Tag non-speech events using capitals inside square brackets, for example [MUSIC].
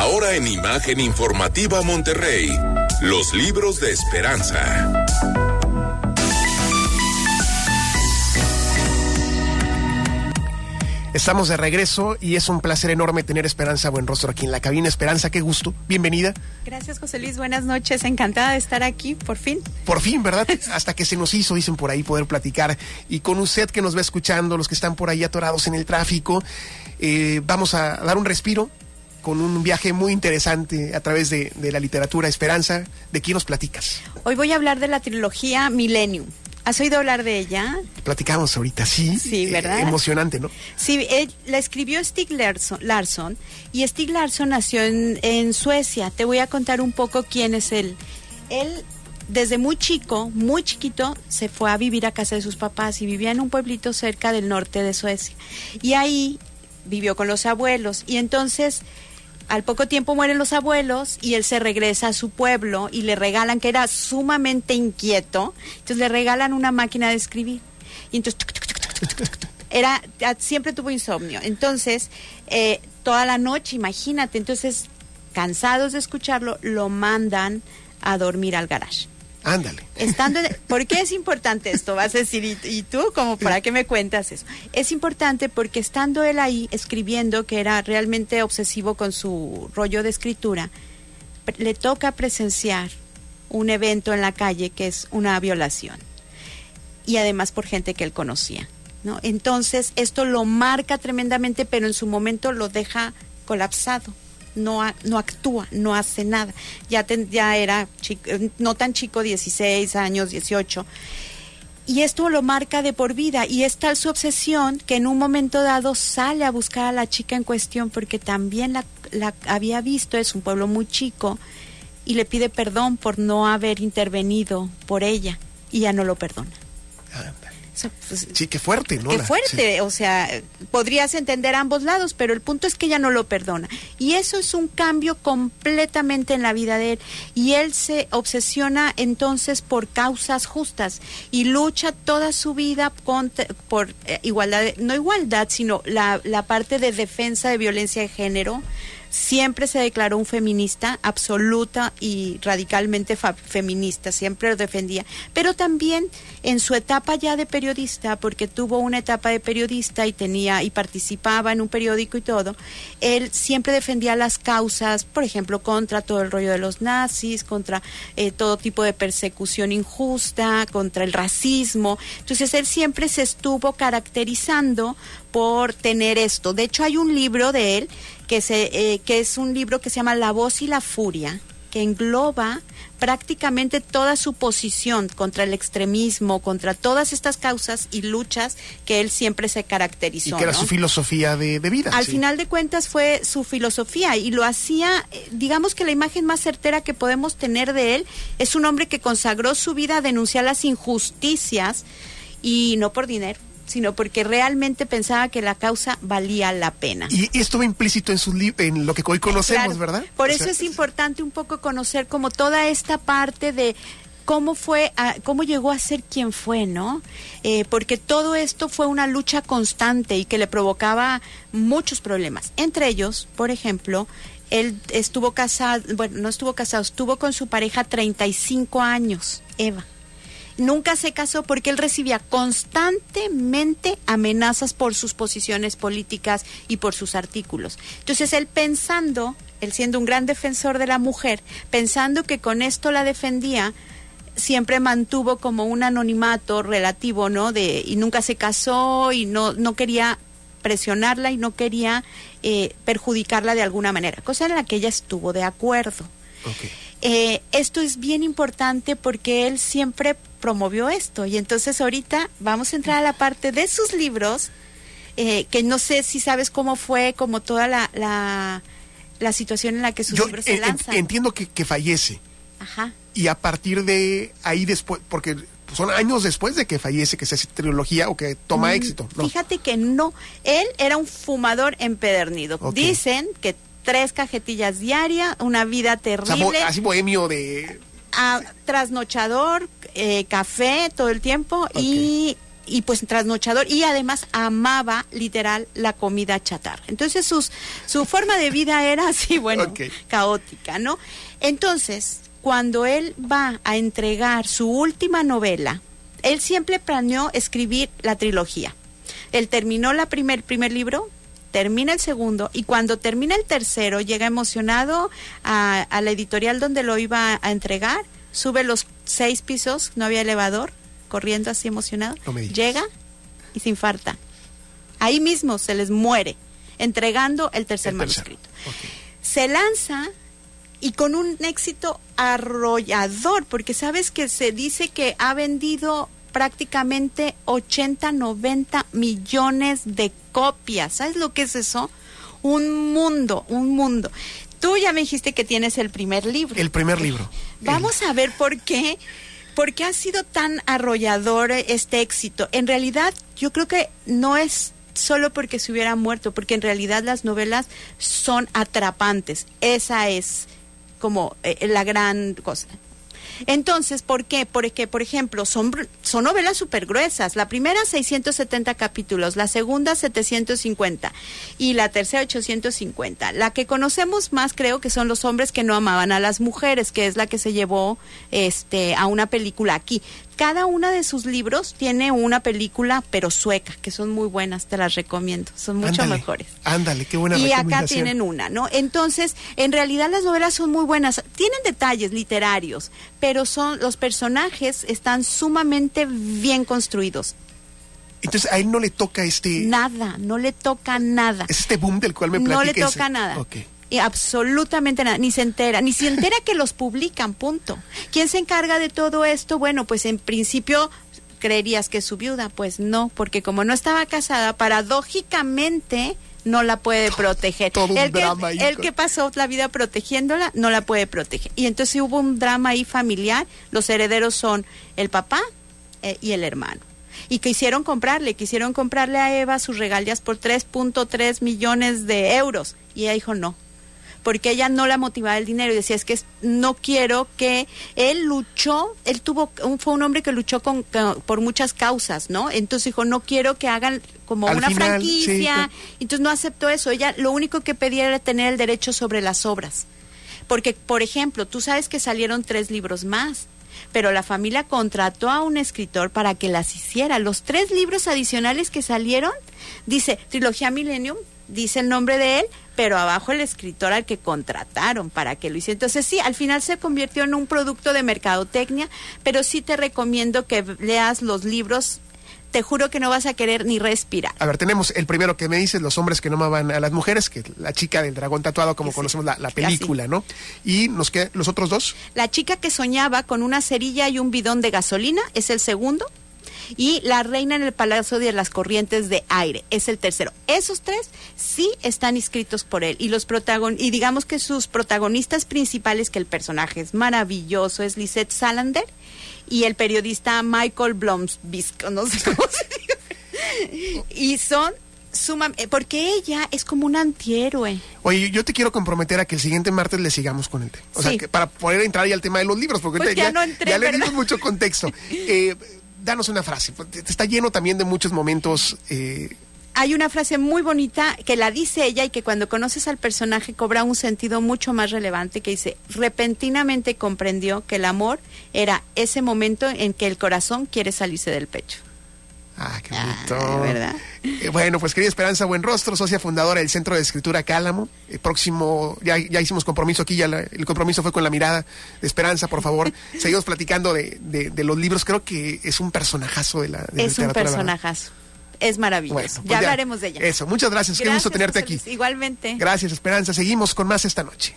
Ahora en Imagen Informativa Monterrey, los libros de esperanza. Estamos de regreso y es un placer enorme tener Esperanza Buenrostro aquí en la cabina. Esperanza, qué gusto. Bienvenida. Gracias, José Luis. Buenas noches. Encantada de estar aquí, por fin. Por fin, ¿verdad? [LAUGHS] Hasta que se nos hizo, dicen por ahí, poder platicar. Y con usted que nos va escuchando, los que están por ahí atorados en el tráfico, eh, vamos a dar un respiro con un viaje muy interesante a través de, de la literatura. Esperanza, ¿de quién nos platicas? Hoy voy a hablar de la trilogía Millennium. ¿Has oído hablar de ella? Platicamos ahorita, sí. Sí, ¿verdad? Eh, emocionante, ¿no? Sí, él, la escribió Stig Larsson, Larsson y Stig Larsson nació en, en Suecia. Te voy a contar un poco quién es él. Él desde muy chico, muy chiquito, se fue a vivir a casa de sus papás y vivía en un pueblito cerca del norte de Suecia. Y ahí vivió con los abuelos. Y entonces al poco tiempo mueren los abuelos y él se regresa a su pueblo y le regalan, que era sumamente inquieto, entonces le regalan una máquina de escribir. Y entonces era siempre tuvo insomnio. Entonces, eh, toda la noche, imagínate, entonces cansados de escucharlo, lo mandan a dormir al garage. Ándale. Estando en- ¿Por qué es importante esto? Vas a decir, ¿y, tú? como ¿Para qué me cuentas eso? Es importante porque estando él ahí escribiendo, que era realmente obsesivo con su rollo de escritura, le toca presenciar un evento en la calle que es una violación. Y además por gente que él conocía. ¿no? Entonces, esto lo marca tremendamente, pero en su momento lo deja colapsado no, no actúa, no hace nada. Ya, ya era chico- eh, no tan chico, 16 años, 18. Y esto lo marca de por vida. Y es tal su obsesión que en un momento dado sale a buscar a la chica en cuestión porque también la había visto, es un pueblo muy chico, y le pide perdón por no haber intervenido por ella. Y ya no lo perdona. Pues, Sí, qué fuerte, ¿no? Qué fuerte, o sea, podrías entender ambos lados, pero el punto es que ella no lo perdona. Y eso es un cambio completamente en la vida de él. Y él se obsesiona entonces por causas justas y lucha toda su vida contra- por eh, igualdad, no igualdad, sino la, la parte de defensa de violencia de género. Siempre se declaró un feminista absoluta y radicalmente feminista, siempre lo defendía. Pero también en su etapa ya de periodista, porque tuvo una etapa de periodista y tenía y participaba en un periódico y todo, él siempre defendía las causas, por ejemplo, contra todo el rollo de los nazis, contra eh, todo tipo de persecución injusta, contra el racismo. Entonces él siempre se estuvo caracterizando por tener esto. De hecho, hay un libro de él que, se, eh, que es un libro que se llama La voz y la furia, que engloba prácticamente toda su posición contra el extremismo, contra todas estas causas y luchas que él siempre se Y caracterizó. que era ¿no? su filosofía de, de vida. Al sí. final de cuentas fue su filosofía y lo hacía, eh, digamos que la imagen más certera que podemos tener de él es un hombre que consagró su vida a denunciar las injusticias y no por dinero, sino porque realmente pensaba que la causa valía la pena. Y esto va implícito en, sus en lo que hoy conocemos, Claro, ¿verdad? Por O eso sea, es importante un poco conocer como toda esta parte de cómo fue, a- cómo llegó a ser quien fue, ¿no? Eh, porque todo esto fue una lucha constante y que le provocaba muchos problemas. Entre ellos, por ejemplo, él estuvo casado, bueno, no estuvo casado, estuvo con su pareja 35 años, Eva. Nunca se casó porque él recibía constantemente amenazas por sus posiciones políticas y por sus artículos. Entonces él pensando, él siendo un gran defensor de la mujer, pensando que con esto la defendía, siempre mantuvo como un anonimato relativo, ¿no? De y nunca se casó y no no quería presionarla y no quería eh, perjudicarla de alguna manera, cosa en la que ella estuvo de acuerdo. Eh, esto es bien importante porque él siempre promovió esto y entonces ahorita vamos a entrar a la parte de sus libros eh, que no sé si sabes cómo fue como toda la, la, la situación en la que sus Yo libros se en- lanzan. entiendo que, que fallece. Ajá. Y a partir de ahí después, porque son años después de que fallece, que se hace trilogía o que toma Mm, éxito. ¿no? Fíjate que no. Él era un fumador empedernido. Dicen que tres cajetillas diarias, una vida O sea, terrible. bo- así bohemio de... a- trasnochador, eh, café todo el tiempo y y pues trasnochador y además amaba literal la comida chatarra. Entonces sus, su forma de vida era así, bueno, caótica, ¿no? Entonces, cuando él va a entregar su última novela, él siempre planeó escribir la trilogía. Él terminó la primer, primer libro, termina el segundo y cuando termina el tercero llega emocionado a, a la editorial donde lo iba a entregar, sube los seis pisos, no había elevador, corriendo así emocionado, No llega y se infarta. Ahí mismo se les muere, entregando el tercer El manuscrito se lanza y con un éxito arrollador, porque sabes que se dice que ha vendido prácticamente 80, 90 millones de copias. ¿Sabes lo que es eso? Un mundo, un mundo. Tú ya me dijiste que tienes el primer libro. El primer libro. Vamos a ver por qué, por qué ha sido tan arrollador este éxito. En realidad, yo creo que no es solo porque se hubiera muerto, porque en realidad las novelas son atrapantes. Esa es como eh, la gran cosa. Entonces, ¿por qué? Porque, por ejemplo, son, son novelas súper gruesas. La primera, 670 capítulos, la segunda, 750 y la tercera, 850. La que conocemos más, creo que son Los hombres que no amaban a las mujeres, que es la que se llevó este, a una película aquí. Cada una de sus libros tiene una película, pero sueca, que son muy buenas, te las recomiendo. Son mucho Ándale, mejores Ándale, qué buena y acá tienen una, ¿no? Entonces, en realidad las novelas son muy buenas, tienen detalles literarios, pero son los personajes están sumamente bien construidos. Entonces a él no le toca este, Nada, no le toca nada. es este boom del cual me No le toca nada. Y absolutamente nada, ni se entera, ni se entera que los publican, punto. ¿Quién se encarga de todo esto? Bueno, pues en principio creerías que es su viuda, pues no, porque como no estaba casada, paradójicamente no la puede proteger. todo un el que, drama el que pasó la vida protegiéndola no la puede proteger. Y entonces hubo un drama ahí familiar, los herederos son el papá eh, y el hermano. Y quisieron comprarle, quisieron comprarle a Eva sus regalías por 3.3 millones de euros. Y ella dijo no, porque ella no la motivaba el dinero y decía es que no quiero que él luchó, él tuvo un, fue un hombre que luchó con, con- por muchas causas, ¿no? Entonces dijo no quiero que hagan como Al una final, sí, franquicia, sí. entonces no aceptó eso. Ella lo único que pedía era tener el derecho sobre las obras, porque por ejemplo tú sabes que salieron tres libros más. Pero la familia contrató a un escritor para que las hiciera. Los tres libros adicionales que salieron, dice Trilogía Millennium, dice el nombre de él, pero abajo el escritor al que contrataron para que lo hiciera. Entonces sí, al final se convirtió en un producto de mercadotecnia, pero sí te recomiendo que leas los libros. Te juro que no vas a querer ni respirar. A ver, tenemos el primero que me dices, Los hombres que no amaban a las mujeres, que la chica del dragón tatuado, como Sí, conocemos la, la casi. película, ¿no? Y nos quedan los otros dos. La chica que soñaba con una cerilla y un bidón de gasolina es el segundo. Y La reina en el Palacio de las Corrientes de Aire es el tercero. Esos tres sí están inscritos por él. Y los protagon y digamos que sus protagonistas principales, que el personaje es maravilloso, es Lisette Salander y el periodista Michael Blomsbisk, no sé cómo se diga. Y son suma, eh, porque ella es como un antihéroe. Oye, yo te quiero comprometer a que el siguiente martes le sigamos con el tema. O sea, que para poder entrar ya al tema de los libros, porque Pues ahorita ya no entré, ya le dimos mucho contexto. [LAUGHS] Eh, danos una frase. Está lleno también de muchos momentos. eh, hay una frase muy bonita que la dice ella y que cuando conoces al personaje cobra un sentido mucho más relevante que dice, repentinamente comprendió que el amor era ese momento en que el corazón quiere salirse del pecho. Ah, qué Ah, bonito. ¿verdad? Eh, bueno, pues querida Esperanza Buenrostro, socia fundadora del Centro de Escritura Cálamo. El próximo, ya, ya hicimos compromiso aquí, ya la- el compromiso fue con la mirada de Esperanza, por favor. [LAUGHS] Seguimos platicando de, de- de los libros. Creo que es un personajazo de la de es un personajazo. Es maravilloso. Bueno, pues ya, hablaremos de ella. Eso, muchas gracias. Qué gusto tenerte José aquí. Igualmente. Gracias, Esperanza. Seguimos con más esta noche.